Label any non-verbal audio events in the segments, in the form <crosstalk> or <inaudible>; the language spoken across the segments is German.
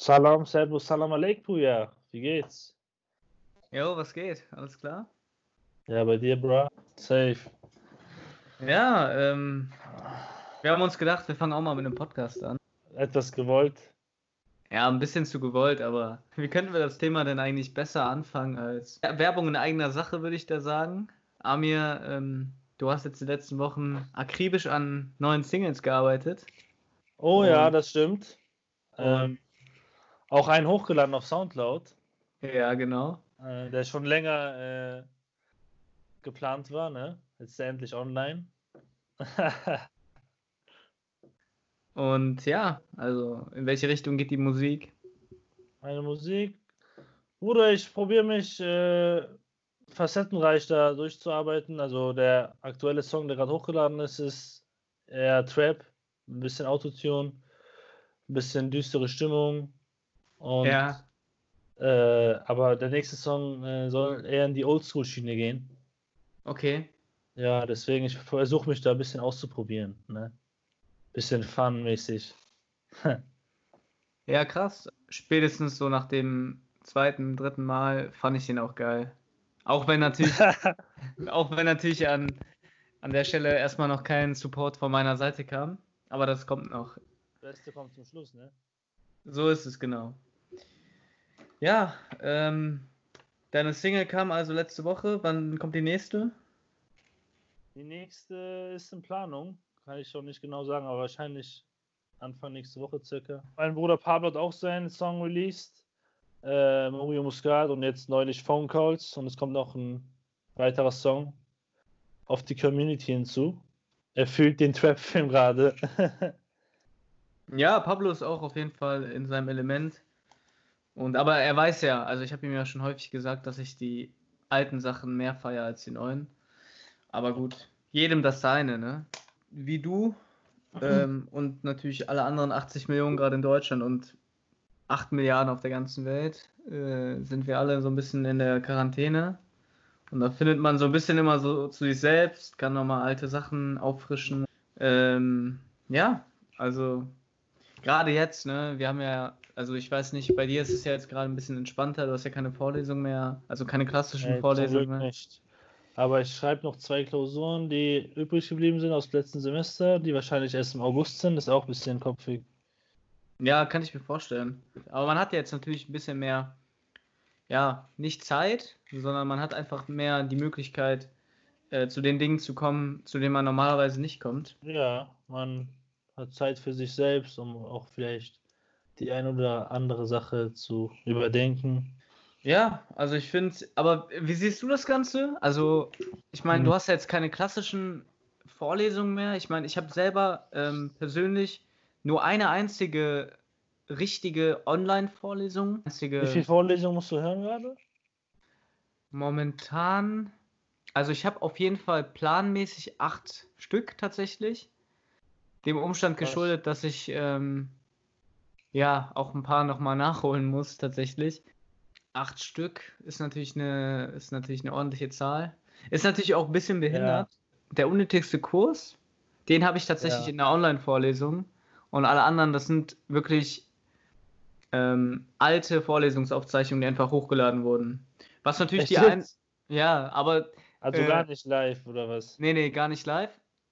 Salam, Servus, Salam Aleikum, ja. Wie geht's? Jo, was geht? Alles klar? Ja, bei dir, bro. Safe. Ja, ähm, wir haben uns gedacht, wir fangen auch mal mit einem Podcast an. Etwas gewollt. Ja, ein bisschen zu gewollt, aber wie könnten wir das Thema denn eigentlich besser anfangen als Werbung in eigener Sache, würde ich da sagen. Amir, ähm, du hast jetzt die letzten Wochen akribisch an neuen Singles gearbeitet. Oh ja, das stimmt. Ähm, auch einen hochgeladen auf Soundcloud, Ja, genau. äh, der schon länger äh, geplant war, ne? Jetzt ist er endlich online. <laughs> Und ja, also in welche Richtung geht die Musik? Meine Musik. Bruder, ich probiere mich äh, facettenreich da durchzuarbeiten. Also der aktuelle Song, der gerade hochgeladen ist, ist eher Trap, ein bisschen Autotune, ein bisschen düstere Stimmung. Und, Ja, äh, aber der nächste Song äh, soll eher in die Oldschool-Schiene gehen. okay. Ja, deswegen, ich versuche mich da ein bisschen auszuprobieren. Ne? Bisschen fun-mäßig. Ja, krass. Spätestens so nach dem zweiten, dritten Mal fand ich den auch geil. Auch wenn natürlich, <laughs> auch wenn natürlich an, an der Stelle erstmal noch kein Support von meiner Seite kam. Aber das kommt noch. Beste kommt zum Schluss, ne? So ist es genau. Ja, ähm, deine Single kam also letzte Woche. Wann kommt die nächste? Die nächste ist in Planung. Kann ich schon nicht genau sagen, aber wahrscheinlich Anfang nächste Woche circa. Mein Bruder Pablo hat auch seinen Song released. Äh, Mario Muscat und jetzt neulich Phone Calls. Und es kommt noch ein weiterer Song auf die Community hinzu. Er fühlt den Trap-Film gerade. <laughs> Ja, Pablo ist auch auf jeden Fall in seinem Element. Und aber er weiß ja, also ich habe ihm ja schon häufig gesagt, dass ich die alten Sachen mehr feiere als die neuen. Aber gut, jedem das seine, ne? Wie du ähm, und natürlich alle anderen 80 Millionen gerade in Deutschland und 8 Milliarden auf der ganzen Welt äh, sind wir alle so ein bisschen in der Quarantäne. Und da findet man so ein bisschen immer so zu sich selbst, kann nochmal alte Sachen auffrischen. Ähm, ja, also gerade jetzt, ne, wir haben ja, also ich weiß nicht, bei dir ist es ja jetzt gerade ein bisschen entspannter, du hast ja keine Vorlesung mehr, also keine klassischen Nee, Vorlesungen mehr. nicht. Aber ich schreibe noch zwei Klausuren, die übrig geblieben sind aus dem letzten Semester, die wahrscheinlich erst im August sind. Das ist auch ein bisschen kopfig. Ja, kann ich mir vorstellen. Aber man hat ja jetzt natürlich ein bisschen mehr, ja, nicht Zeit, sondern man hat einfach mehr die Möglichkeit, äh, zu den Dingen zu kommen, zu denen man normalerweise nicht kommt. Ja, man hat Zeit für sich selbst, um auch vielleicht die ein oder andere Sache zu überdenken. Ja, also ich finde, aber wie siehst du das Ganze? Also, ich meine, du Hm. hast ja jetzt keine klassischen Vorlesungen mehr. Ich meine, ich habe selber ähm, persönlich nur eine einzige richtige Online-Vorlesung. Wie Einzige viele Vorlesungen musst du hören gerade? momentan. Also ich habe auf jeden Fall planmäßig acht Stück tatsächlich. Dem Umstand geschuldet, dass ich ähm, ja auch ein paar nochmal nachholen muss tatsächlich. Acht Stück ist natürlich eine, ist natürlich eine ordentliche Zahl. Ist natürlich auch ein bisschen behindert. Der unnötigste Kurs, den habe ich tatsächlich Ja. in der Online-Vorlesung. Und alle anderen, das sind wirklich ähm, alte Vorlesungsaufzeichnungen, die einfach hochgeladen wurden. Was natürlich Echt die ein. Ja, aber Also Äh, gar nicht live oder was? nee, nee, gar nicht live.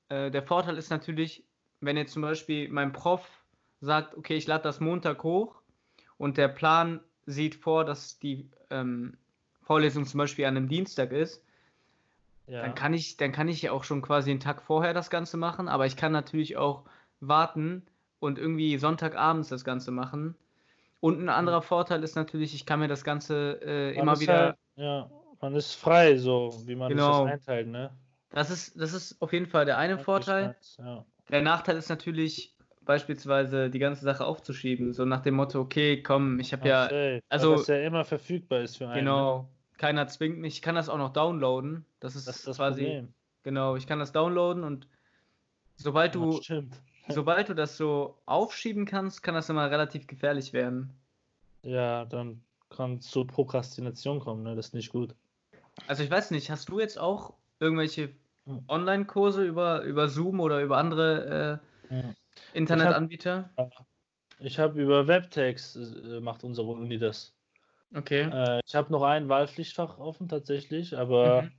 Äh, der Vorteil ist natürlich, wenn jetzt zum Beispiel mein Prof sagt, okay, ich lade das Montag hoch und der Plan sieht vor, dass die ähm, Vorlesung zum Beispiel an einem Dienstag ist, Ja. dann kann ich, dann kann ich ja auch schon quasi einen Tag vorher das Ganze machen, aber ich kann natürlich auch warten und irgendwie Sonntagabends das Ganze machen. Und ein anderer Vorteil ist natürlich, ich kann mir das Ganze äh, immer wieder. halt- ja, man ist frei, so wie man sich Genau. das einteilt, ne? Das ist, das ist auf jeden Fall der eine Vorteil. Ja. Der Nachteil ist natürlich beispielsweise die ganze Sache aufzuschieben, so nach dem Motto, okay, komm, ich habe ja, safe. also- Weil das ja immer verfügbar ist für einen. ne? genau, keiner zwingt mich, ich kann das auch noch downloaden. Das ist, Das ist das quasi, Problem. genau, ich kann das downloaden und sobald Ja, du, <laughs> sobald du das so aufschieben kannst, kann das immer relativ gefährlich werden. Ja, dann kann es zu Prokrastination kommen, ne? Das ist nicht gut. Also ich weiß nicht, hast du jetzt auch irgendwelche Hm. Online-Kurse über, über Zoom oder über andere Ja. Internetanbieter? Ich habe über Webtext äh, macht unsere Uni das. Okay. Äh, ich habe noch ein Wahlpflichtfach offen tatsächlich, aber Mhm.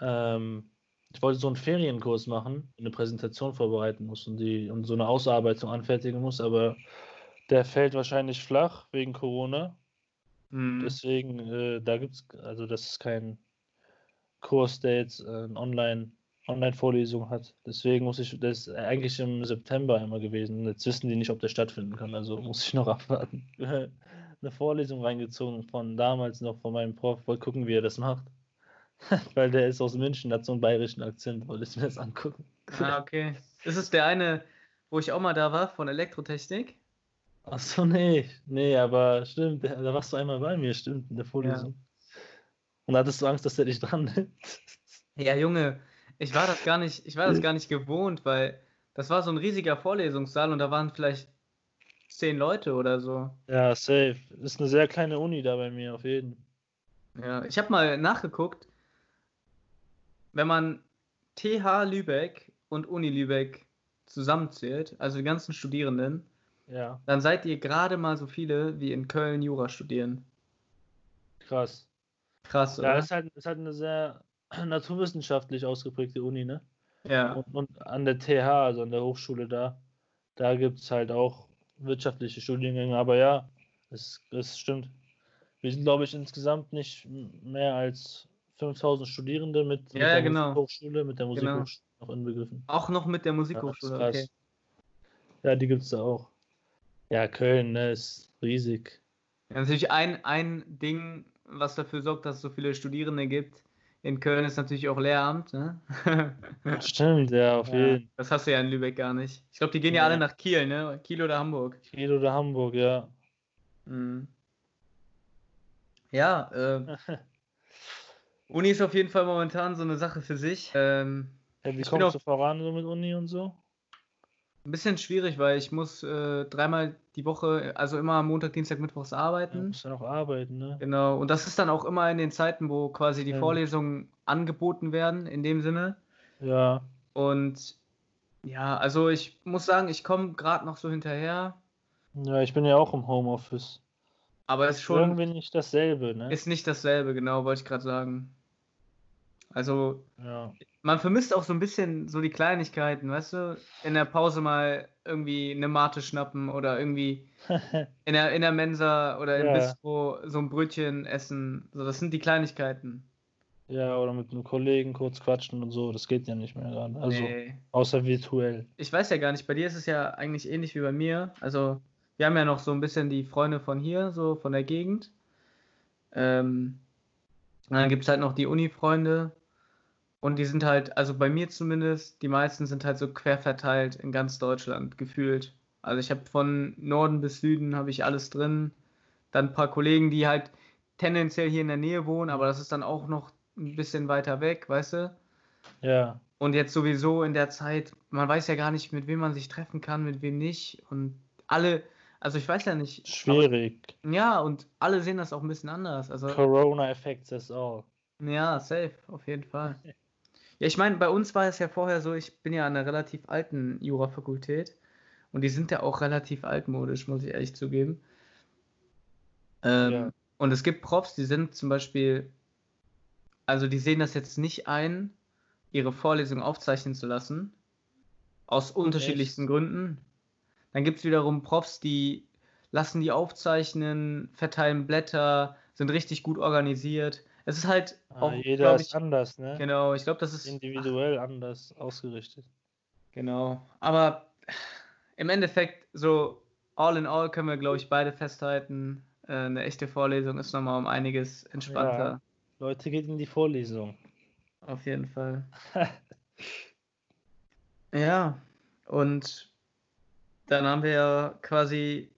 ähm, ich wollte so einen Ferienkurs machen, eine Präsentation vorbereiten muss und die und so eine Ausarbeitung anfertigen muss, aber der fällt wahrscheinlich flach wegen Corona. Mhm. Deswegen, äh, da gibt's, also das ist kein Kurs, der jetzt äh, Online, Online-Vorlesung hat. Deswegen muss ich, das ist eigentlich im September einmal gewesen. Jetzt wissen die nicht, ob der stattfinden kann, also muss ich noch <laughs> abwarten. Eine Vorlesung reingezogen von damals noch von meinem Prof, wollte gucken, wie er das macht. <laughs> Weil der ist aus München, hat so einen bayerischen Akzent, wollte ich mir das angucken. Ah, okay. Ist es der eine, wo ich auch mal da war, von Elektrotechnik? Achso, nee, nee, aber stimmt, da da warst du einmal bei mir, stimmt, in der Vorlesung. Und hattest du Angst, dass der dich dran nimmt? Ja, Junge, ich war das gar nicht, ich war das gar nicht gewohnt, weil das war so ein riesiger Vorlesungssaal und da waren vielleicht zehn Leute oder so. Ja, safe. Ist eine sehr kleine Uni da bei mir, auf jeden. Ja, ich habe mal nachgeguckt, wenn man TH Lübeck und Uni Lübeck zusammenzählt, also die ganzen Studierenden, Ja, dann seid ihr gerade mal so viele, wie in Köln Jura studieren. krass. Krass, Ja, oder? ist halt, ist halt eine sehr <clears throat> naturwissenschaftlich ausgeprägte Uni, ne? Ja, Und, und an der TH, also an der Hochschule da, da gibt es halt auch wirtschaftliche Studiengänge, aber ja, es, es stimmt. Wir sind, glaube ich, insgesamt nicht mehr als 5000 Studierende mit, mit Ja, ja, der genau. Musikhochschule, mit der Genau. Musikhochschule noch inbegriffen. auch noch mit der Ja, Musikhochschule, krass. okay. Ja, die gibt es da auch. Ja, Köln, ne, ist riesig. Ja, natürlich ein, ein Ding, was dafür sorgt, dass es so viele Studierende gibt. In Köln ist natürlich auch Lehramt, ne? <laughs> Stimmt, ja, auf Ja, jeden das hast du ja in Lübeck gar nicht. Ich glaube, die gehen ja Nee. alle nach Kiel, ne? Kiel oder Hamburg. Kiel oder Hamburg, ja. Mhm. Ja, äh, <laughs> Uni ist auf jeden Fall momentan so eine Sache für sich. Ähm, Ja, wie kommst auch- du voran so mit Uni und so? Ein bisschen schwierig, weil ich muss äh, dreimal die Woche, also immer Montag, Dienstag, Mittwochs Ja, arbeiten. ja noch arbeiten, ne? Genau, und das ist dann auch immer in den Zeiten, wo quasi die Ja. Vorlesungen angeboten werden, in dem Sinne. Ja, Und ja, also ich muss sagen, ich komme gerade noch so hinterher, ja, ich bin ja auch im Homeoffice. aber es ist schon Irgendwie nicht dasselbe, ne? ist nicht dasselbe, genau, wollte ich gerade sagen. Also Ja, man vermisst auch so ein bisschen so die Kleinigkeiten, weißt du? In der Pause mal irgendwie eine Mate schnappen oder irgendwie <laughs> in der, in der Mensa oder im Ja. Bistro so ein Brötchen essen. So, das sind die Kleinigkeiten. ja, oder mit einem Kollegen kurz quatschen und so, das geht ja nicht mehr gerade. Also, Nee. außer virtuell. Ich weiß ja gar nicht, bei dir ist es ja eigentlich ähnlich wie bei mir. Also, wir haben ja noch so ein bisschen die Freunde von hier, so von der Gegend. Ähm, und dann gibt es halt noch die Uni-Freunde. Und die sind halt, also bei mir zumindest, die meisten sind halt so quer verteilt in ganz Deutschland gefühlt. Also ich habe von Norden bis Süden habe ich alles drin. Dann ein paar Kollegen, die halt tendenziell hier in der Nähe wohnen, aber das ist dann auch noch ein bisschen weiter weg, weißt du? Ja, Und jetzt sowieso in der Zeit, man weiß ja gar nicht, mit wem man sich treffen kann, mit wem nicht. Und alle, also ich weiß ja nicht. schwierig. Aber, ja, und alle sehen das auch ein bisschen anders. Also, Corona affects us all. ja, safe, auf jeden Fall. <laughs> Ja, ich meine, bei uns war es ja vorher so, ich bin ja an einer relativ alten Jurafakultät und die sind ja auch relativ altmodisch, muss ich ehrlich zugeben. Ähm, Ja. Und es gibt Profs, die sind zum Beispiel, also die sehen das jetzt nicht ein, ihre Vorlesung aufzeichnen zu lassen, aus unterschiedlichsten Gründen. Dann gibt es wiederum Profs, die lassen die aufzeichnen, verteilen Blätter, sind richtig gut organisiert. Es ist halt Ah, auch, jeder glaub ist ich, anders, ne? genau, ich glaube, das ist Individuell anders ausgerichtet. Genau. Aber im Endeffekt, so all in all können wir, glaube ich, beide festhalten, äh, eine echte Vorlesung ist nochmal um einiges entspannter. Leute, geht in die Vorlesung. Auf jeden Fall. <laughs> Ja, und dann haben wir ja quasi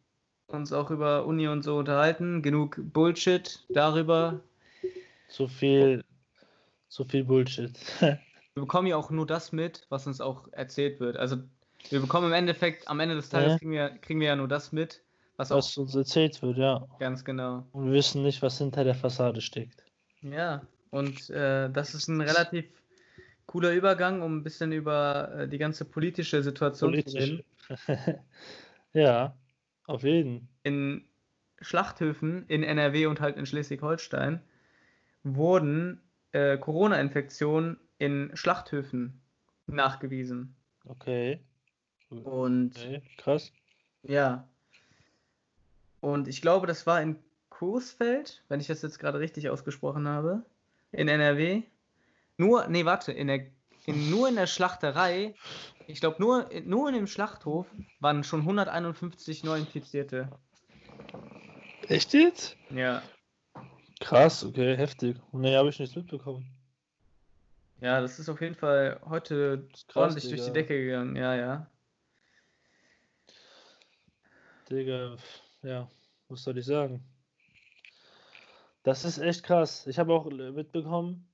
uns auch über Uni und so unterhalten. Genug Bullshit darüber. Zu viel, zu viel Bullshit. <laughs> Wir bekommen ja auch nur das mit, was uns auch erzählt wird. Also wir bekommen im Endeffekt, am Ende des Tages Ja. kriegen, wir, kriegen wir ja nur das mit, was auch was uns erzählt wird, ja. ganz genau. Und wir wissen nicht, was hinter der Fassade steckt. Ja, und äh, das ist ein relativ cooler Übergang, um ein bisschen über äh, die ganze politische Situation zu Politisch. reden. <laughs> ja, Auf jeden. in Schlachthöfen in NRW und halt in Schleswig-Holstein wurden äh, Corona-Infektionen in Schlachthöfen nachgewiesen. Okay. Und okay. Krass. ja. Und ich glaube, das war in Coesfeld, wenn ich das jetzt gerade richtig ausgesprochen habe, in NRW. Nur, nee, warte, in der, in, nur in der Schlachterei, ich glaube, nur, nur in dem Schlachthof waren schon 151 Neuinfizierte. Echt jetzt? Ja. Krass, okay, heftig. Nee, habe ich nichts mitbekommen. Ja, das ist auf jeden Fall heute krass, ordentlich durch die. Decke gegangen. Ja, ja. Digga, ja, was soll ich sagen? Das ist echt krass. Ich habe auch äh, mitbekommen,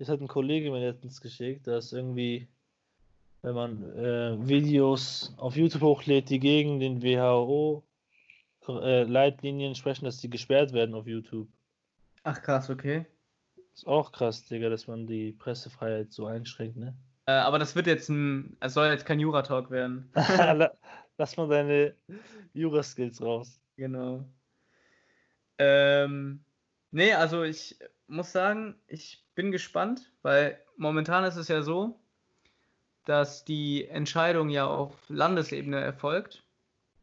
das hat ein Kollege mir letztens geschickt, dass irgendwie, wenn man äh, Videos auf YouTube hochlädt, die gegen den WHO-Leitlinien sprechen, dass die gesperrt werden auf YouTube. Ach krass, okay. Ist auch krass, Digga, dass man die Pressefreiheit so einschränkt, ne? Äh, aber das wird jetzt ein, es soll jetzt kein Jura-Talk werden. <laughs> La- Lass mal deine Jura-Skills raus. Genau. Ähm, nee, also ich muss sagen, ich bin gespannt, weil momentan ist es ja so, dass die Entscheidung ja auf Landesebene erfolgt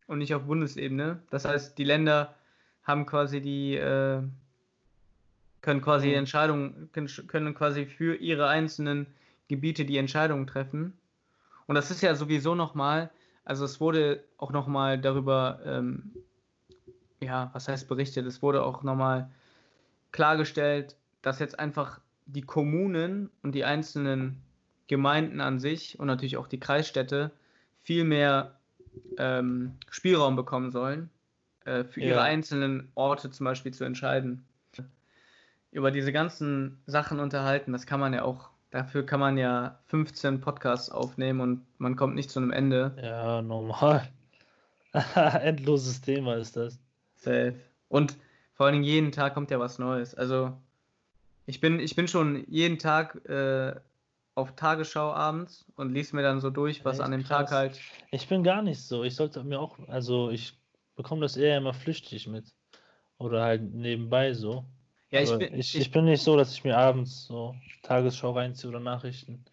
und nicht auf Bundesebene. Das heißt, die Länder haben quasi die, äh, können quasi Mhm. Entscheidungen, können, können quasi für ihre einzelnen Gebiete die Entscheidungen treffen. Und das ist ja sowieso nochmal, also es wurde auch nochmal darüber, ähm, ja, was heißt berichtet, es wurde auch nochmal klargestellt, dass jetzt einfach die Kommunen und die einzelnen Gemeinden an sich und natürlich auch die Kreisstädte viel mehr ähm, Spielraum bekommen sollen, äh, für ihre Ja. einzelnen Orte zum Beispiel zu entscheiden. Über diese ganzen Sachen unterhalten, das kann man ja auch, dafür kann man ja 15 Podcasts aufnehmen und man kommt nicht zu einem Ende. Ja, normal. <laughs> Endloses Thema ist das. Safe. Und vor allen Dingen jeden Tag kommt ja was Neues. Also ich bin, ich bin schon jeden Tag äh, auf Tagesschau abends und lese mir dann so durch, was Echt an dem krass. Tag halt. Ich bin gar nicht so. Ich sollte mir auch, also ich bekomme das eher immer flüchtig mit. Oder halt nebenbei so. Ja, ich Aber bin, ich, ich, bin nicht so, dass ich mir abends so Tagesschau reinziehe oder Nachrichten.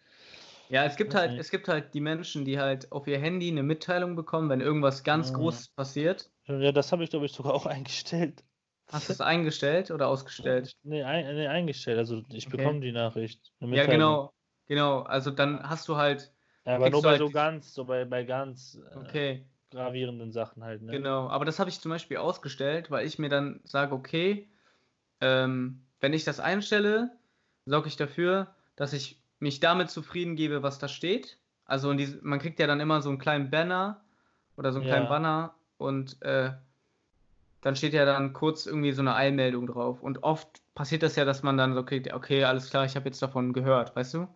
ja, es gibt halt, nicht. es gibt halt die Menschen, die halt auf ihr Handy eine Mitteilung bekommen, wenn irgendwas ganz Ah. Großes passiert. Ja, das habe ich, glaube ich, sogar auch <laughs> eingestellt. Hast du es eingestellt oder ausgestellt? <laughs> Nee, ein, nee, eingestellt. Also ich Okay. bekomme die Nachricht. Ja, genau, genau. Also dann hast du halt, Ja, aber nur bei halt so ganz, so bei, bei ganz äh, okay. gravierenden Sachen halt, ne? Genau, aber das habe ich zum Beispiel ausgestellt, weil ich mir dann sage, okay, ähm, wenn ich das einstelle, sorge ich dafür, dass ich mich damit zufrieden gebe, was da steht. Also diese, man kriegt ja dann immer so einen kleinen Banner oder so einen kleinen Ja. Banner und äh, dann steht ja dann kurz irgendwie so eine Eilmeldung drauf. Und oft passiert das ja, dass man dann so kriegt, okay, alles klar, ich habe jetzt davon gehört, weißt du?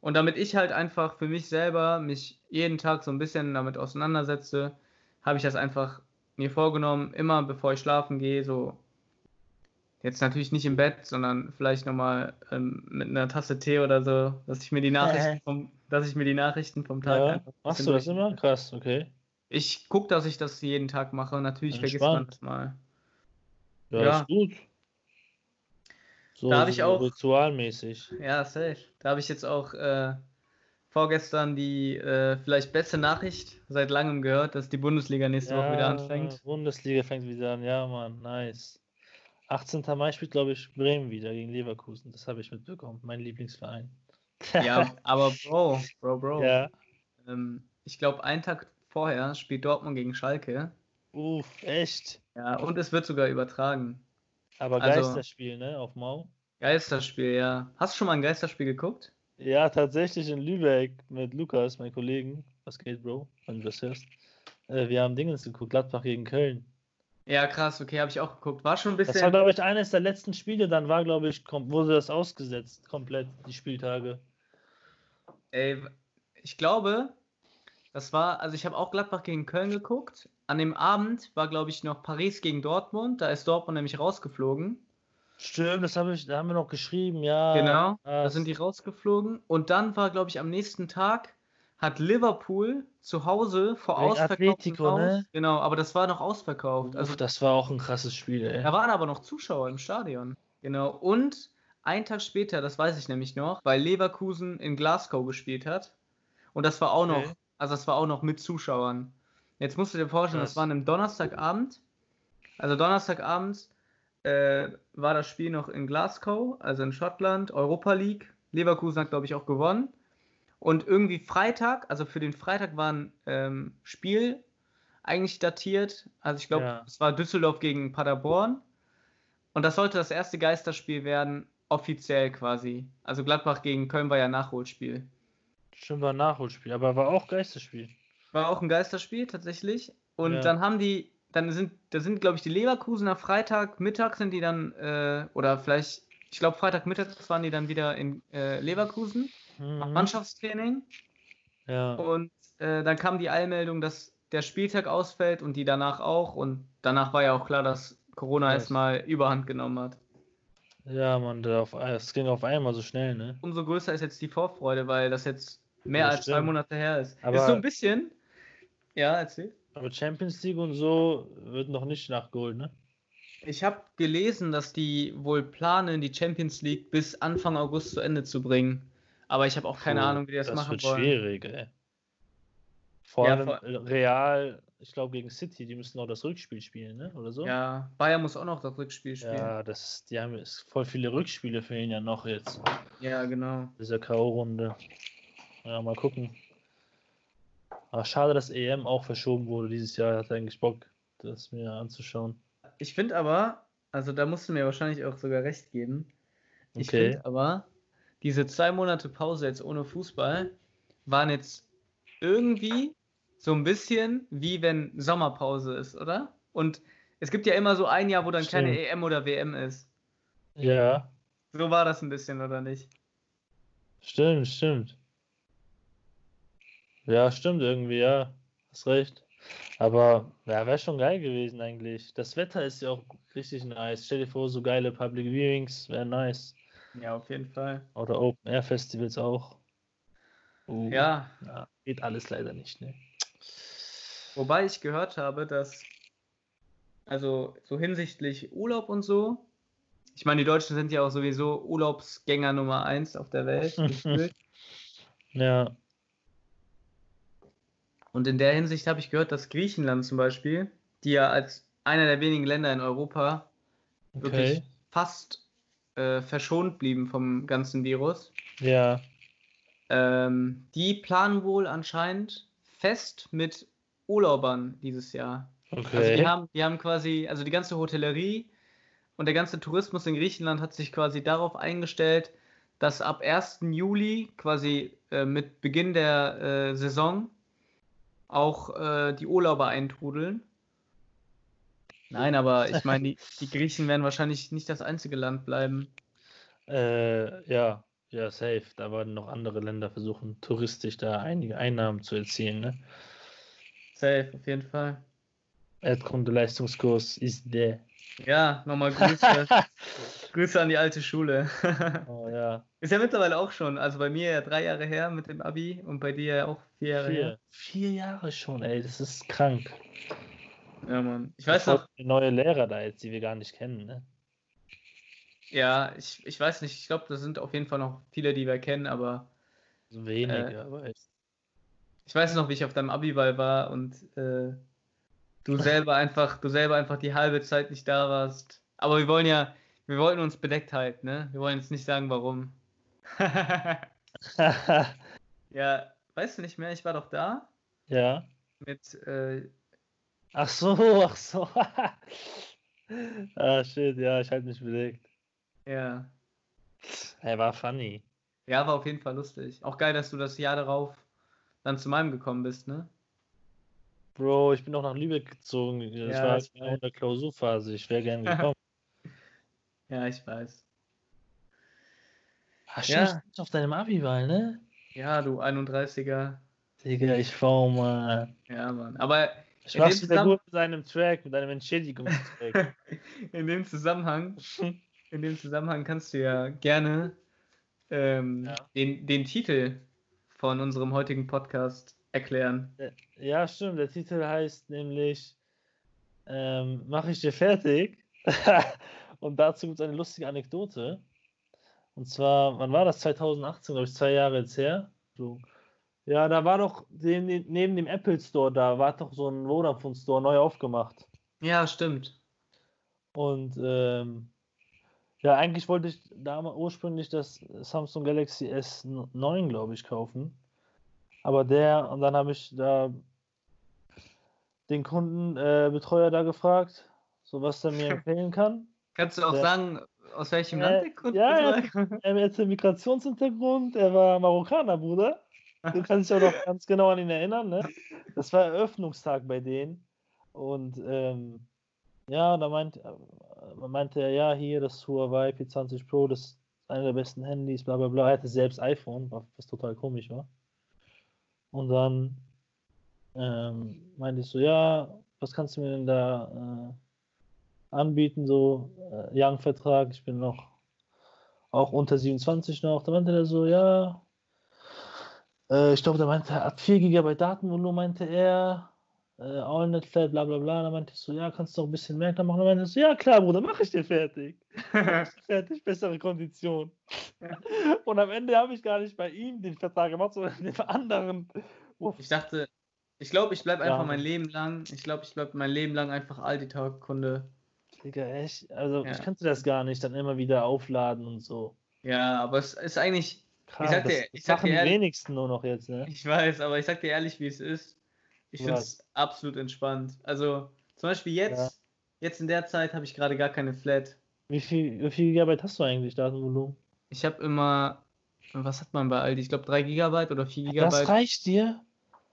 Und damit ich halt einfach für mich selber mich jeden Tag so ein bisschen damit auseinandersetze, habe ich das einfach mir vorgenommen, immer bevor ich schlafen gehe, so jetzt natürlich nicht im Bett, sondern vielleicht nochmal ähm, mit einer Tasse Tee oder so, dass ich mir die Nachrichten vom, dass ich mir die Nachrichten vom Tag Ja, einfach ein machst du das immer? Krass, okay. Ich gucke, dass ich das jeden Tag mache. Natürlich vergisst man Entspannt. das mal. Ja, Ja. ist gut. So, Da hab ich auch- ritualmäßig. Ja, safe. Da habe ich jetzt auch äh, vorgestern die äh, vielleicht beste Nachricht seit langem gehört, dass die Bundesliga nächste Woche wieder anfängt. Bundesliga fängt wieder an. Ja, Mann, nice. 18. Mai spielt, glaube ich, Bremen wieder gegen Leverkusen. Das habe ich mitbekommen. Mein Lieblingsverein. Ja, <laughs> aber Bro, Bro, Bro. Ja. Ähm, ich glaube, einen Tag vorher spielt Dortmund gegen Schalke. Uff, echt. Ja, und es wird sogar übertragen. Aber Also- Geisterspiel, ne? Auf Mau. Geisterspiel, ja. Hast du schon mal ein Geisterspiel geguckt? Ja, tatsächlich in Lübeck mit Lukas, meinem Kollegen. Was geht, Bro? Wenn du das hörst. Äh, wir haben Dingens geguckt, Gladbach gegen Köln. Ja, krass, okay, habe ich auch geguckt. War schon ein Das war, bisschen. glaube ich, eines der letzten Spiele. Dann war, glaube ich, wurde das ausgesetzt, komplett, die Spieltage. Ey, ich glaube, das war, also ich habe auch Gladbach gegen Köln geguckt. An dem Abend war, glaube ich, noch Paris gegen Dortmund. Da ist Dortmund nämlich rausgeflogen. Stimmt, das habe ich, da haben wir noch geschrieben, ja. Genau, da sind die rausgeflogen. Und dann war, glaube ich, am nächsten Tag hat Liverpool zu Hause vor ausverkauftem Atletico, Haus. ne? Genau, aber das war noch ausverkauft. Also, das war auch ein krasses Spiel, ey. da waren aber noch Zuschauer im Stadion. Genau. Und einen Tag später, das weiß ich nämlich noch, weil Leverkusen in Glasgow gespielt hat. Und das war auch Okay. noch, also das war auch noch mit Zuschauern. Jetzt musst du dir vorstellen, Krass. das war einem Donnerstagabend. Also Donnerstagabend äh, war das Spiel noch in Glasgow, also in Schottland, Europa League. Leverkusen hat, glaube ich, auch gewonnen. Und irgendwie Freitag, also für den Freitag war ein ähm, Spiel eigentlich datiert. Also ich glaube, Ja. es war Düsseldorf gegen Paderborn. Und das sollte das erste Geisterspiel werden, offiziell quasi. Also Gladbach gegen Köln war ja Nachholspiel. Stimmt, war ein Nachholspiel, aber war auch Geisterspiel. War auch ein Geisterspiel tatsächlich. Und Ja. dann haben die, dann sind, da sind, glaube ich, die Leverkusener Freitagmittag sind die dann, äh, oder vielleicht, ich glaube, Freitagmittag waren die dann wieder in äh, Leverkusen, Mhm. Mannschaftstraining. Ja. Und äh, dann kam die Eilmeldung, dass der Spieltag ausfällt und die danach auch. Und danach war ja auch klar, dass Corona Ja. erstmal Überhand genommen hat. Ja, auf, es ging auf einmal so schnell, ne? Umso größer ist jetzt die Vorfreude, weil das jetzt mehr Ja, als zwei stimmt. Monate her ist. Aber- ist so ein bisschen. Ja, erzähl. Aber Champions League und so wird noch nicht nachgeholt, ne? Ich habe gelesen, dass die wohl planen, die Champions League bis Anfang August zu Ende zu bringen. Aber ich habe auch keine Puh, Ahnung, wie die das, das machen wird wollen. schwierig, ey. Vor Ja, allem vor- Real, ich glaube gegen City, die müssen auch das Rückspiel spielen, ne? Oder so? Ja, Bayern muss auch noch das Rückspiel spielen. Ja, Ja, das, die haben jetzt voll viele Rückspiele fehlen ja noch jetzt. genau. Dieser K.O.-Runde. Ja, mal gucken. Aber schade, dass EM auch verschoben wurde dieses Jahr. Hat eigentlich Bock, das mir anzuschauen. Ich finde aber, also da musst du mir wahrscheinlich auch sogar recht geben. Ich Okay. finde aber, diese zwei Monate Pause jetzt ohne Fußball waren jetzt irgendwie so ein bisschen wie wenn Sommerpause ist, oder? Und es gibt ja immer so ein Jahr, wo dann keine Stimmt. EM oder WM ist. Ja, So war das ein bisschen, oder nicht? stimmt, stimmt. Ja, stimmt irgendwie, ja. Hast recht. Aber ja, wäre schon geil gewesen eigentlich. Das Wetter ist ja auch richtig nice. Stell dir vor, so geile Public Viewings, wäre nice. Ja, auf jeden Fall. Oder Open Air Festivals auch. Uh, Ja, ja, geht alles leider nicht, ne? wobei ich gehört habe, dass, also so hinsichtlich Urlaub und so, ich meine, die Deutschen sind ja auch sowieso Urlaubsgänger Nummer eins auf der Welt. <laughs> Ja, Und in der Hinsicht habe ich gehört, dass Griechenland zum Beispiel, die ja als einer der wenigen Länder in Europa wirklich okay. fast äh, verschont blieben vom ganzen Virus, Ja, ähm, die planen wohl anscheinend fest mit Urlaubern dieses Jahr. Also die okay. haben, die haben quasi, also die ganze Hotellerie und der ganze Tourismus in Griechenland hat sich quasi darauf eingestellt, dass ab 1. Juli quasi äh, mit Beginn der äh, Saison auch äh, die Urlauber eintrudeln. Nein, aber <laughs> ich meine, die, die Griechen werden wahrscheinlich nicht das einzige Land bleiben. Äh, ja, ja, safe. Da werden noch andere Länder versuchen, touristisch da einige Einnahmen zu erzielen, ne? Safe, auf jeden Fall. Erdkunde-Leistungskurs ist der. Ja, nochmal Grüße. <laughs> Grüße an die alte Schule. <laughs> Oh ja. Ist ja mittlerweile auch schon, also bei mir ja drei Jahre her mit dem Abi und bei dir ja auch vier Jahre her. Vier, vier Jahre schon, ey, das ist krank. Ja, Mann. Ich weiß noch, neue Lehrer da jetzt, die wir gar nicht kennen, ne? ja, ich, ich weiß nicht, ich glaube, da sind auf jeden Fall noch viele, die wir kennen, aber So wenige, Äh, aber echt. ich weiß noch, wie ich auf deinem Abiball war und äh, du selber einfach, du selber einfach die halbe Zeit nicht da warst. Aber wir wollen ja, wir wollten uns bedeckt halten, ne? Wir wollen jetzt nicht sagen, warum. <laughs> ja, weißt du nicht mehr, ich war doch da ja. mit, äh, Ach so, ach so. ah, shit, ja, ich halte mich bedeckt. ja, Er war funny. ja, war auf jeden Fall lustig. Auch geil, dass du das Jahr darauf dann zu meinem gekommen bist, ne? Bro, ich bin auch nach Lübeck gezogen. Ich Ja, war genau in der Klausurphase. Ich wäre gern <laughs> gekommen. Ja, ich weiß. Ach, stimmt, ja. auf deinem Abi-Wahl, ne? Ja, du 31er. Digga, ich faul mal. Ja, Mann. Aber Ich In mach's dem wieder gut mit deinem Track, mit deinem Entschädigungstrack. <laughs> in dem Zusammenhang, in dem Zusammenhang kannst du ja gerne ähm, Ja. Den, den Titel von unserem heutigen Podcast erklären. Äh, Ja, stimmt. Der Titel heißt nämlich ähm, Mach ich dir fertig? <laughs> Und dazu gibt es eine lustige Anekdote. Und zwar, wann war das? 2018, glaube ich, zwei Jahre jetzt her. So. Ja, da war doch neben, dem Apple Store, da war doch so ein Vodafone Store neu aufgemacht. Ja, stimmt. Und ähm, ja, eigentlich wollte ich da ursprünglich das Samsung Galaxy S9, glaube ich, kaufen. Aber der, und dann habe ich da den Kundenbetreuer äh, da gefragt, so was er mir <laughs> empfehlen kann. Kannst du auch Der- sagen, aus welchem Äh, Land der Kunde ja? Er hatte Migrationshintergrund, er war Marokkaner, Bruder. Du kannst dich auch noch ganz genau an ihn erinnern, ne? Das war Eröffnungstag bei denen. Und ähm, ja, da meint, äh, meinte er, ja, hier das Huawei P20 Pro, das ist einer der besten Handys, bla bla bla. Er hatte selbst iPhone, was total komisch war. Und dann ähm, meinte ich so, ja, was kannst du mir denn da äh, anbieten, so äh, Young-Vertrag, ich bin noch auch unter 27 noch. Da meinte er so, ja, äh, ich glaube, da meinte er, ab 4 GB Datenvolumen meinte er, äh, AllNet Flat, bla bla bla. Da meinte ich so, ja, kannst du auch ein bisschen mehr da machen? Da meinte er so, ja klar, Bruder, mach ich dir fertig. <laughs> Ich fertig, bessere Kondition. Und am Ende habe ich gar nicht bei ihm den Vertrag gemacht, sondern den anderen. Uff. Ich dachte, ich glaube, ich bleibe einfach Ja. mein Leben lang. Ich glaube, ich bleibe mein Leben lang einfach Aldi-Tag-Kunde. Digga, echt? Also, Ja. ich kannte das gar nicht, dann immer wieder aufladen und so. Ja, aber es ist eigentlich, Krass, sag das, dir- das ich sag dir ehrlich- wenigsten nur noch jetzt, ne? ich weiß, aber ich sag dir ehrlich, wie es ist. Ich finde es absolut entspannt. Also zum Beispiel jetzt, jetzt in der Zeit habe ich gerade gar keine Flat. Wie viel, wie viel Gigabyte hast du eigentlich, Datenvolumen? Ich habe immer, was hat man bei Aldi? Ich glaube 3 Gigabyte oder 4 Das Gigabyte. reicht dir?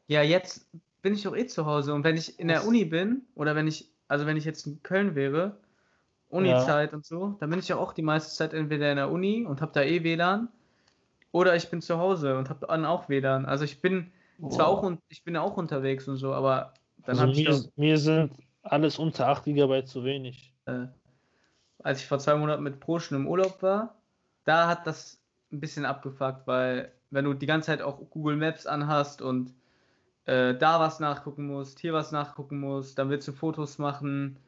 Ja, jetzt bin ich doch eh zu Hause und wenn ich in der Das- Uni bin oder wenn ich, also wenn ich jetzt in Köln wäre, Uni-Zeit und so, dann bin ich ja auch die meiste Zeit entweder in der Uni und habe da eh WLAN oder ich bin zu Hause und habe dann auch WLAN. Also ich bin zwar auch und ich bin auch unterwegs und so, aber dann also habe ich mir, mir sind alles unter 8 GB zu wenig. äh, als ich vor zwei Monaten mit Pro schon im Urlaub war, da hat das ein bisschen abgefuckt, weil wenn du die ganze Zeit auch Google Maps anhast und äh, da was nachgucken musst, hier was nachgucken musst, dann willst du Fotos machen,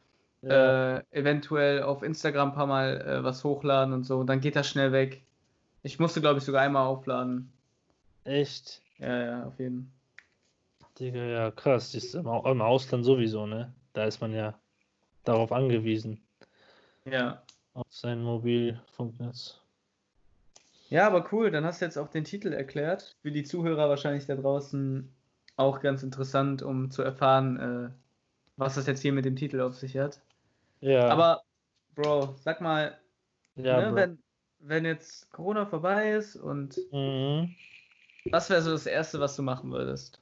Ja. äh, eventuell auf Instagram ein paar Mal äh, was hochladen und so, dann geht das schnell weg. Ich musste, glaube ich, sogar einmal aufladen. Echt? Ja, ja, auf jeden Digga, ja, krass. Das ist im, im Ausland sowieso, ne? Da ist man ja darauf angewiesen, Ja. auf sein Mobilfunknetz. Ja, aber cool, dann hast du jetzt auch den Titel erklärt. Für die Zuhörer wahrscheinlich da draußen auch ganz interessant, um zu erfahren, äh, was das jetzt hier mit dem Titel auf sich hat. Ja, Aber, Bro, sag mal, ja, ne, Bro. wenn, wenn jetzt Corona vorbei ist und Mhm. was wäre so das Erste, was du machen würdest?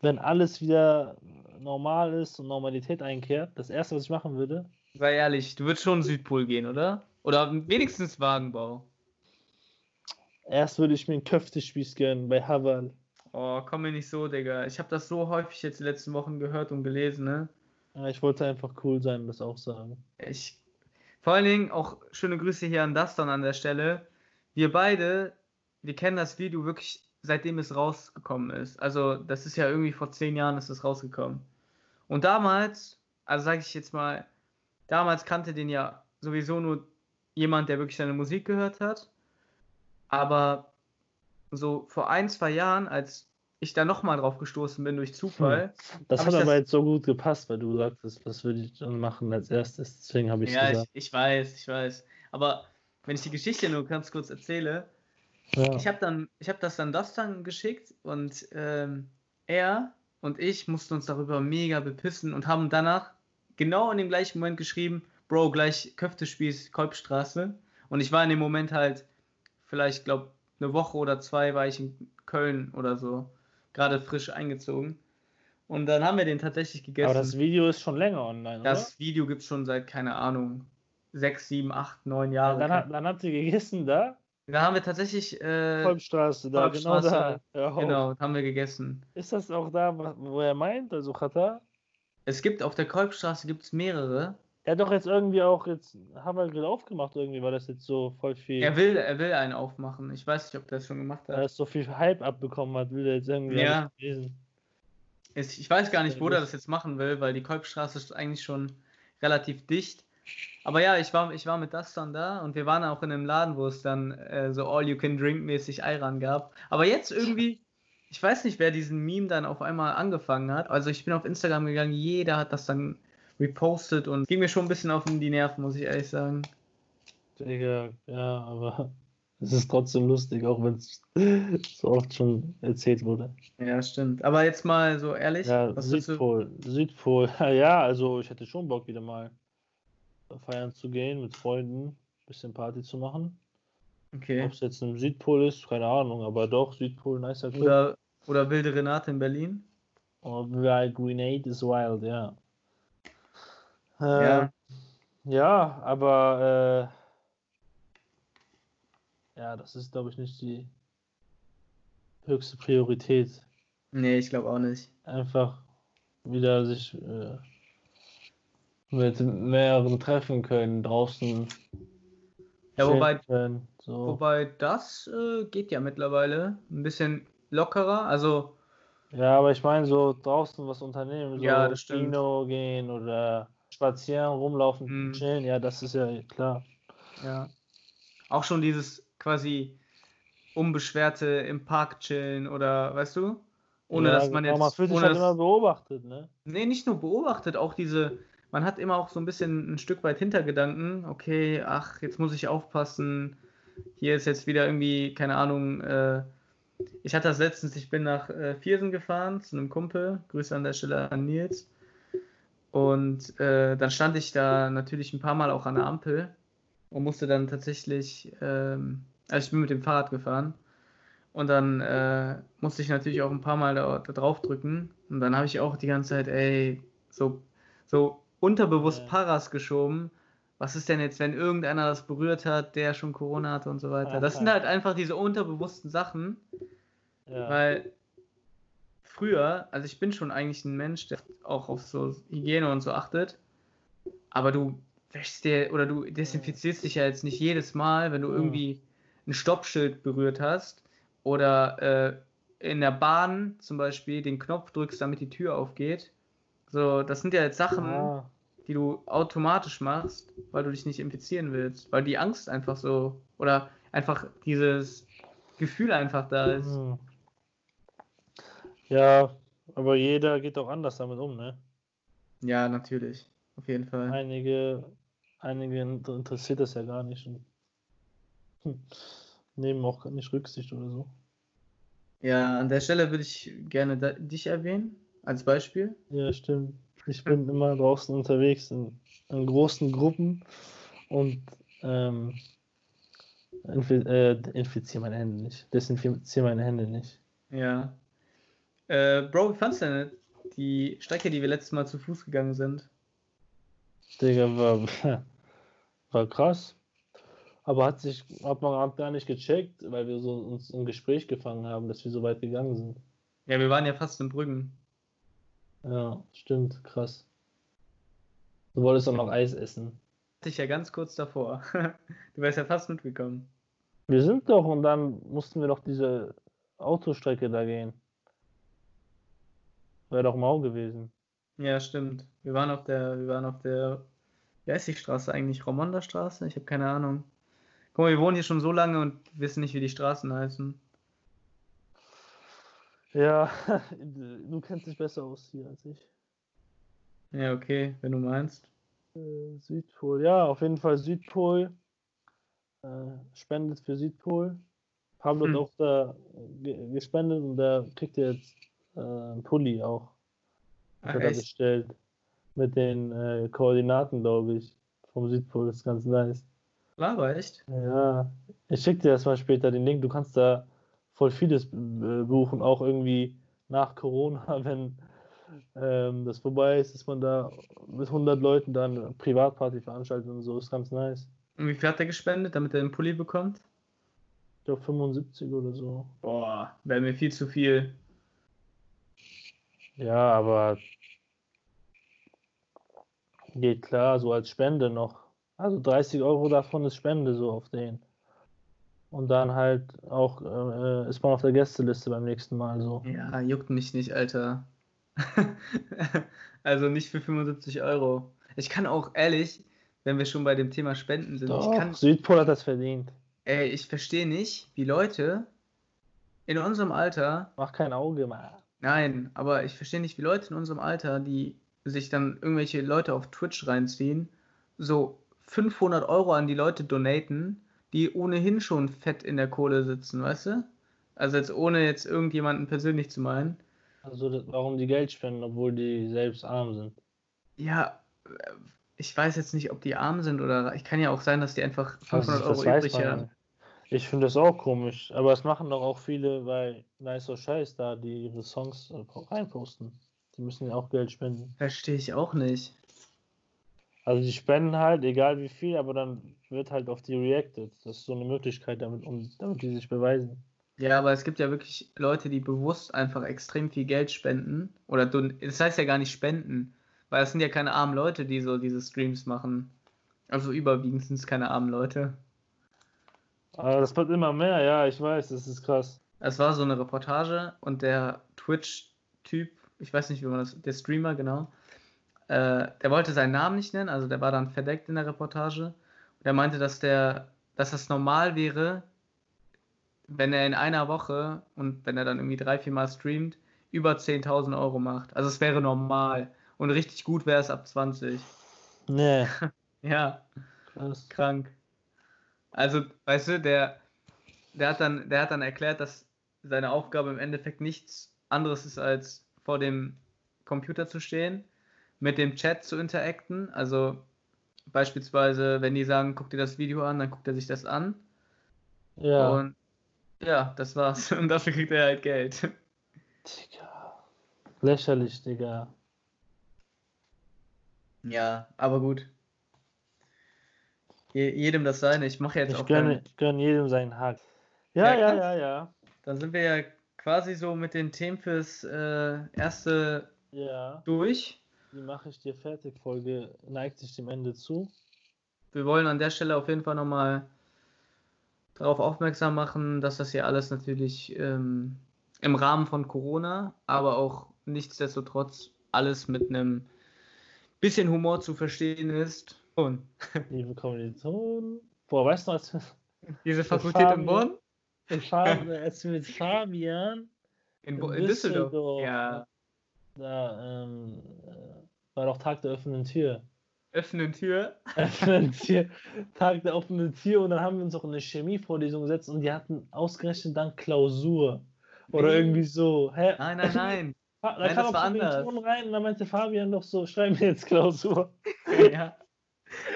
Wenn alles wieder normal ist und Normalität einkehrt, das erste, was ich machen würde, Sei ehrlich, du würdest schon Südpol gehen, oder? Oder wenigstens Wagenbau. erst würde ich mir einen Köftespieß gönnen bei Haval. Oh, komm mir nicht so, Digga. Ich habe das so häufig jetzt die letzten Wochen gehört und gelesen, ne? Ja, ich wollte einfach cool sein und das auch sagen. Ich, vor allen Dingen auch schöne Grüße hier an Dustin an der Stelle. Wir beide, wir kennen das Video wirklich seitdem es rausgekommen ist. Also das ist ja irgendwie vor zehn Jahren ist es rausgekommen. Und damals, also sage ich jetzt mal, damals kannte den ja sowieso nur jemand, der wirklich seine Musik gehört hat. Aber so vor ein, zwei Jahren, als ich da nochmal drauf gestoßen bin durch Zufall, Das Hab hat ich aber das- jetzt so gut gepasst, weil du sagtest, was würde ich dann machen als erstes. Deswegen habe ich Ja, ich, gesagt. ich weiß, ich weiß. Aber wenn ich die Geschichte nur ganz kurz erzähle, Ja. ich habe dann, ich habe das dann das dann geschickt und ähm, er und ich mussten uns darüber mega bepissen und haben danach genau in dem gleichen Moment geschrieben, Bro, gleich Köftespieß, Kolbstraße. Und ich war in dem Moment halt, vielleicht, glaube eine Woche oder zwei war ich in Köln oder so, gerade frisch eingezogen. Und dann haben wir den tatsächlich gegessen. aber das Video ist schon länger online, Das Video gibt es schon seit, keine Ahnung, sechs, sieben, acht, neun oder? Jahren. Dann, hat, dann habt ihr gegessen da? da haben wir tatsächlich, äh, Kolbstraße, da, Kolbstraße, genau da. Ja, genau, haben wir gegessen. Ist das auch da, wo er meint, also Katar? Es gibt auf der Kolbstraße gibt's mehrere. Er hat doch jetzt irgendwie auch jetzt Hammergrill aufgemacht, irgendwie, weil das jetzt so voll viel. Er will, er will einen aufmachen. Ich weiß nicht, ob der das schon gemacht Er hat. ist so viel Hype abbekommen hat, will er jetzt irgendwie Ja. lesen. Ich weiß gar nicht, wo der das- das jetzt machen will, weil die Kolbstraße ist eigentlich schon relativ dicht. Aber ja, ich war, ich war mit das dann da und wir waren auch in einem Laden, wo es dann äh, so All-You-Can-Drink-mäßig Ayran gab. Aber jetzt irgendwie, ich weiß nicht, wer diesen Meme dann auf einmal angefangen hat. Also ich bin auf Instagram gegangen, jeder hat das dann repostet und ging mir schon ein bisschen auf die Nerven, muss ich ehrlich sagen. Digga, ja, aber <laughs> es ist trotzdem lustig, auch wenn es <laughs> so oft schon erzählt wurde. Ja, stimmt. Aber jetzt mal so ehrlich, Ja? Südpol, Südpol, <laughs> ja, also ich hätte schon Bock wieder mal feiern zu gehen mit Freunden, bisschen Party zu machen. Okay. Ob es jetzt im Südpol ist, keine Ahnung, aber doch, Südpol, nicer Club. Oder, oder Wilde Renate in Berlin? Oder Grenade is Wild, ja. Ja. Ähm, ja, aber äh, ja, das ist, glaube ich, nicht die höchste Priorität. Nee, ich glaube auch nicht. Einfach wieder sich äh, mit mehreren treffen können, draußen Ja, wobei, können, so. wobei das äh, geht ja mittlerweile ein bisschen lockerer. Also, Ja, aber ich meine, so draußen was unternehmen, so Ja, das stimmt. Kino gehen oder spazieren, rumlaufen, Mhm. chillen, ja, das ist ja klar. ja. Auch schon dieses quasi unbeschwerte im Park chillen oder, weißt du? Ohne ja, dass man genau, jetzt. man fühlt sich halt dass- immer beobachtet, ne? Nee, nicht nur beobachtet, auch diese, man hat immer auch so ein bisschen ein Stück weit Hintergedanken, okay, ach, jetzt muss ich aufpassen, hier ist jetzt wieder irgendwie, keine Ahnung, äh, ich hatte das letztens, ich bin nach äh, Viersen gefahren zu einem Kumpel, Grüße an der Stelle an Nils. Und äh, dann stand ich da natürlich ein paar Mal auch an der Ampel und musste dann tatsächlich, ähm, also ich bin mit dem Fahrrad gefahren und dann äh, musste ich natürlich auch ein paar Mal da, da drauf drücken. Und dann habe ich auch die ganze Zeit, ey, so, so unterbewusst Ja. Paras geschoben. Was ist denn jetzt, wenn irgendeiner das berührt hat, der schon Corona hatte und so weiter? Das sind halt einfach diese unterbewussten Sachen, Ja. weil früher, also ich bin schon eigentlich ein Mensch, der auch auf so Hygiene und so achtet, aber du wäschst dir oder du desinfizierst dich ja jetzt nicht jedes Mal, wenn du Ja. irgendwie ein Stoppschild berührt hast oder äh, in der Bahn zum Beispiel den Knopf drückst, damit die Tür aufgeht. So, das sind ja jetzt Sachen, Ah, die du automatisch machst, weil du dich nicht infizieren willst, weil die Angst einfach so oder einfach dieses Gefühl einfach da ist. hm. Ja, aber jeder geht auch anders damit um, ne? Ja, natürlich. Auf jeden Fall. Einige, einige inter- interessiert das ja gar nicht und hm, <laughs> nehmen auch nicht Rücksicht oder so. Ja, an der Stelle würde ich gerne da, dich erwähnen, als Beispiel. Ja, stimmt. Ich bin immer draußen unterwegs in, in großen Gruppen und ähm, äh, infiziere meine Hände nicht. Desinfiziere meine Hände nicht. Ja. Äh, Bro, wie fandst du denn die Strecke, die wir letztes Mal zu Fuß gegangen sind? Digga, war, <laughs> war krass. Aber hat sich, hat man gar nicht gecheckt, weil wir so uns im Gespräch gefangen haben, dass wir so weit gegangen sind. Ja, wir waren ja fast in Brüggen. Ja, stimmt, krass. Du wolltest auch noch Eis essen. Hatte ich ja ganz kurz davor. <laughs> Du wärst ja fast mitgekommen. Wir sind doch und dann mussten wir doch diese Autostrecke da gehen. Wäre doch mau gewesen. Ja, stimmt. Wir waren auf der, wir waren auf der, wie heißt die Straße eigentlich? Romonda Straße? Ich habe keine Ahnung. Guck mal, wir wohnen hier schon so lange und wissen nicht, wie die Straßen heißen. Ja, <laughs> du kennst dich besser aus hier als ich. Ja, okay, wenn du meinst. Äh, Südpol, ja, auf jeden Fall Südpol. Äh, spendet für Südpol. Pablo Hm. hat auch da ge gespendet und der kriegt jetzt äh, Pulli auch. Ach, Hat er echt? bestellt. Mit den äh, Koordinaten, glaube ich, vom Südpol. Das ist ganz nice. War aber echt. Ja, ich schicke dir das mal später den Link. Du kannst da voll vieles äh, buchen, auch irgendwie nach Corona, <laughs> wenn ähm, das vorbei ist, dass man da mit 100 Leuten dann eine Privatparty veranstaltet und so. Ist ganz nice. Und wie viel hat er gespendet, damit er den Pulli bekommt? Ich glaube 75 oder so. Boah, wäre mir viel zu viel. Ja, aber Geht klar, so als Spende noch. Also 30 Euro davon ist Spende so auf den. Und dann halt auch äh, ist man auf der Gästeliste beim nächsten Mal so. Ja, juckt mich nicht, Alter. <laughs> also nicht für 75 Euro. Ich kann auch ehrlich, wenn wir schon bei dem Thema Spenden sind, Doch, ich kann, Südpol hat das verdient. ey, ich verstehe nicht, wie Leute in unserem Alter, Mach kein Auge mal. Nein, aber ich verstehe nicht, wie Leute in unserem Alter, die sich dann irgendwelche Leute auf Twitch reinziehen, so 500 Euro an die Leute donaten, die ohnehin schon fett in der Kohle sitzen, weißt du? Also jetzt ohne jetzt irgendjemanden persönlich zu meinen. Also warum die Geld spenden, obwohl die selbst arm sind. Ja, äh, ich weiß jetzt nicht, ob die arm sind oder ich kann ja auch sein, dass die einfach 500 Also, Euro übrig haben. Ich finde das auch komisch, aber es machen doch auch viele, weil Nice or Scheiß da, die ihre Songs äh, reinposten. Die müssen ja auch Geld spenden. Verstehe ich auch nicht. Also die spenden halt, egal wie viel, aber dann wird halt auf die reacted. Das ist so eine Möglichkeit, damit, um, damit die sich beweisen. Ja, aber es gibt ja wirklich Leute, die bewusst einfach extrem viel Geld spenden. Oder du, das heißt ja gar nicht spenden, weil es sind ja keine armen Leute, die so diese Streams machen. Also überwiegend sind es keine armen Leute. Aber das wird immer mehr, ja, ich weiß, das ist krass. Es war so eine Reportage und der Twitch-Typ, ich weiß nicht, wie man das, der Streamer, genau, äh, der wollte seinen Namen nicht nennen, also der war dann verdeckt in der Reportage. Und er meinte, dass der, dass das normal wäre, wenn er in einer Woche und wenn er dann irgendwie drei, vier Mal streamt, über 10.000 Euro macht. Also es wäre normal. Und richtig gut wäre es ab 20. Nee, <laughs> Ja, krass. krank. Also, weißt du, der, der, hat dann, der hat dann erklärt, dass seine Aufgabe im Endeffekt nichts anderes ist, als vor dem Computer zu stehen, mit dem Chat zu interacten. Also beispielsweise, wenn die sagen, guck dir das Video an, dann guckt er sich das an. Ja, Und ja, das war's. <laughs> Und dafür kriegt er halt Geld. Digga. Lächerlich, Digga. Ja, aber gut. Je, jedem das seine. Ich mache jetzt Ich auch gönne, ich gönne jedem seinen Hack. Ja, Ja, ja, ja, ja. dann sind wir ja quasi so mit den Themen fürs äh, erste Ja, durch. die mache ich dir fertig. Folge neigt sich dem Ende zu. Wir wollen an der Stelle auf jeden Fall nochmal darauf aufmerksam machen, dass das hier alles natürlich ähm, im Rahmen von Corona, aber auch nichtsdestotrotz alles mit einem bisschen Humor zu verstehen ist. Und Liebe Kommilitonen. Boah, weißt du, als wir, diese Fakultät in Bonn? mit Fabian, als wir mit Fabian In, Bo in in Düsseldorf. Düsseldorf. Ja. da ähm, äh, war doch Tag der offenen Tür. Öffnen Tür. Offenen Tür. Tag der offenen Tür und dann haben wir uns auch in eine Chemievorlesung gesetzt und die hatten ausgerechnet dann Klausur. Oder Nee. irgendwie so. Hä? Nein, nein, nein. <laughs> Da Nein, kam das auch war Kommilitonen anders. rein und dann meinte Fabian doch so, schreib mir jetzt Klausur. ja.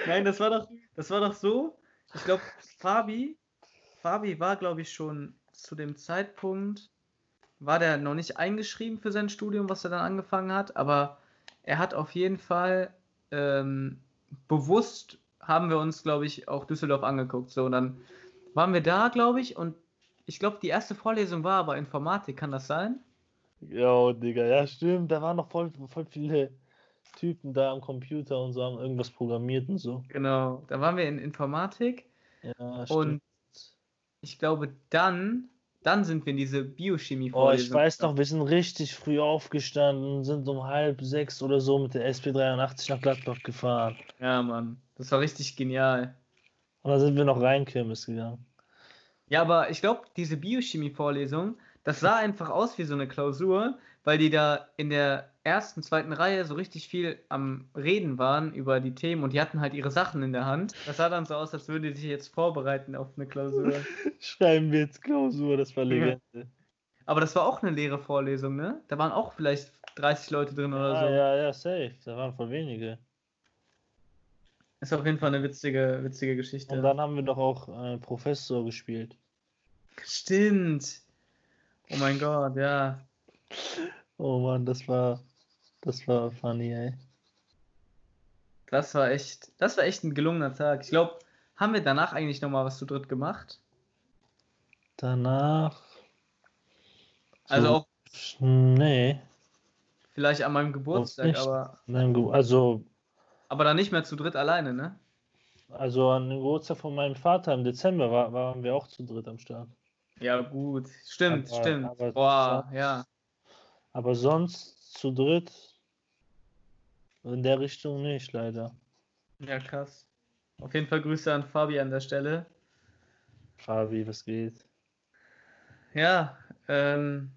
Nein, das war doch, das war doch so. Ich glaube, Fabi, Fabi war, glaube ich, schon zu dem Zeitpunkt, war der noch nicht eingeschrieben für sein Studium, was er dann angefangen hat, aber er hat auf jeden Fall ähm, bewusst haben wir uns, glaube ich, auch Düsseldorf angeguckt. So, und dann waren wir da, glaube ich, und ich glaube, die erste Vorlesung war aber Informatik, kann das sein? Ja, Digga, ja, stimmt. Da waren noch voll, voll viele Typen da am Computer und so haben irgendwas programmiert und so. Genau, da waren wir in Informatik. Ja, Und ich glaube, dann, dann sind wir in diese Oh, ich weiß noch, wir sind richtig früh aufgestanden, sind um halb sechs oder so mit der SP83 nach Gladbach gefahren. Ja, Mann. Das war richtig genial. Und dann sind wir noch rein Kirmes gegangen. Ja, aber ich glaube, diese Biochemie-Vorlesung, das sah einfach aus wie so eine Klausur, weil die da in der ersten, zweiten Reihe so richtig viel am Reden waren über die Themen und die hatten halt ihre Sachen in der Hand. Das sah dann so aus, als würde die sich jetzt vorbereiten auf eine Klausur. <laughs> Schreiben wir jetzt Klausur, das war Legende. Aber das war auch eine leere Vorlesung, ne? Da waren auch vielleicht 30 Leute drin oder Ja, so. ja, ja, safe. Da waren voll wenige. Ist auf jeden Fall eine witzige, witzige Geschichte. Und dann haben wir doch auch äh, Professor gespielt. Stimmt. Oh mein Gott, ja. Oh Mann, das war, das war funny, ey. Das war echt, das war echt ein gelungener Tag. Ich glaube, haben wir danach eigentlich noch mal was zu dritt gemacht? Danach. Also so, auch Nee. vielleicht an meinem Geburtstag, aber, Nein, also, Aber dann nicht mehr zu dritt alleine, ne? Also an dem Geburtstag von meinem Vater im Dezember war, waren wir auch zu dritt am Start. Ja, gut. Stimmt, Aber- stimmt. aber Boah, sonst- ja. Aber sonst zu dritt in der Richtung nicht, leider. Ja, krass. Auf jeden Fall Grüße an Fabi an der Stelle. Fabi, was geht? Ja, ähm,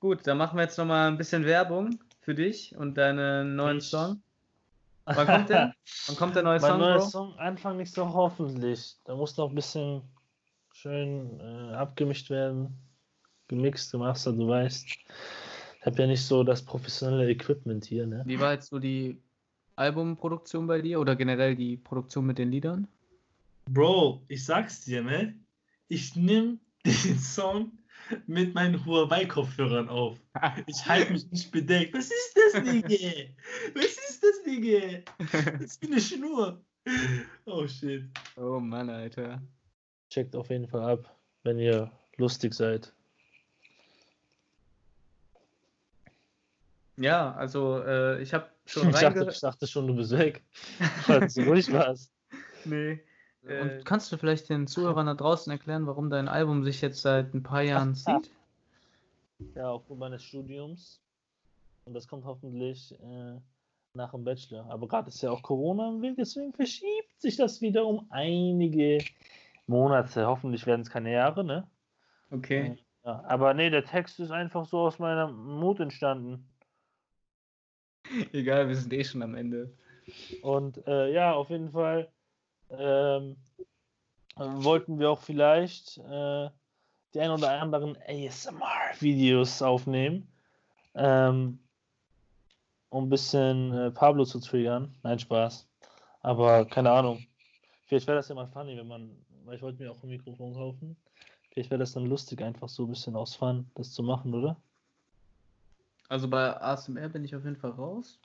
gut, dann machen wir jetzt nochmal ein bisschen Werbung für dich und deinen neuen Ich- Song. <laughs> Wann kommt der? Wann kommt der neue Mein Song, neuer Bro? Song Anfang nächste Woche hoffentlich. Da muss noch ein bisschen schön äh, abgemischt werden. Gemixt, gemastert, du weißt. Ich habe ja nicht so das professionelle Equipment hier, ne? Wie war jetzt so die Albumproduktion bei dir oder generell die Produktion mit den Liedern? Bro, ich sag's dir, ne? Ich nimm <laughs> den Song mit meinen Huawei-Kopfhörern auf. <laughs> Ich halte mich nicht bedeckt. Was ist das, Digga? Was ist das, Digga? Das ist wie eine Schnur. Oh shit. Oh Mann, Alter. Checkt auf jeden Fall ab, wenn ihr lustig seid. Ja, also äh, ich habe <laughs> schon Ich dachte, ich dachte schon, du bist weg. Weil du ruhig warst. <laughs> Nee. Äh, Und kannst du vielleicht den Zuhörern da draußen erklären, warum dein Album sich jetzt seit ein paar Jahren <laughs> zieht? Ja, aufgrund meines Studiums. Und das kommt hoffentlich äh, nach dem Bachelor. Aber gerade ist ja auch Corona im Weg, deswegen verschiebt sich das wieder um einige Monate. Hoffentlich werden es keine Jahre, ne? Okay. Ja, aber nee, der Text ist einfach so aus meiner Mut entstanden. <laughs> Egal, wir sind eh schon am Ende. Und äh, ja, auf jeden Fall ähm, wollten wir auch vielleicht äh, die ein oder anderen ASMR-Videos aufnehmen, ähm, um ein bisschen äh, Pablo zu triggern. Nein, Spaß. Aber keine Ahnung. Vielleicht wäre das ja mal funny, wenn man, weil ich wollte mir auch ein Mikrofon kaufen. Vielleicht wäre das dann lustig, einfach so ein bisschen aus Fun das zu machen, oder? Also bei ASMR bin ich auf jeden Fall raus.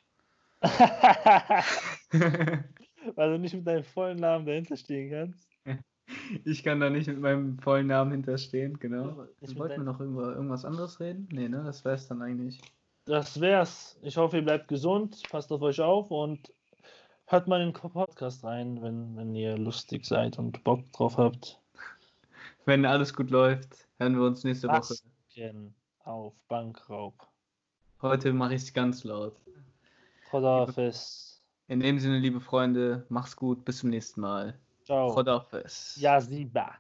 <laughs> Weil du nicht mit deinem vollen Namen dahinter stehen kannst. ich kann da nicht mit meinem vollen Namen hinterstehen, genau. Wollten wir deinem- noch über irgendwas anderes reden? Nee, ne? Das wär's dann eigentlich. Das wär's. Ich hoffe, ihr bleibt gesund, passt auf euch auf und hört mal in den Podcast rein, wenn, wenn ihr lustig seid und Bock drauf habt. <laughs> Wenn alles gut läuft, hören wir uns nächste Woche. Masken auf Bankraub. Heute mache ich es ganz laut. Chodafes. In dem Sinne, liebe Freunde, mach's gut, bis zum nächsten Mal. Ciao. Chodafes. Ja, Siba.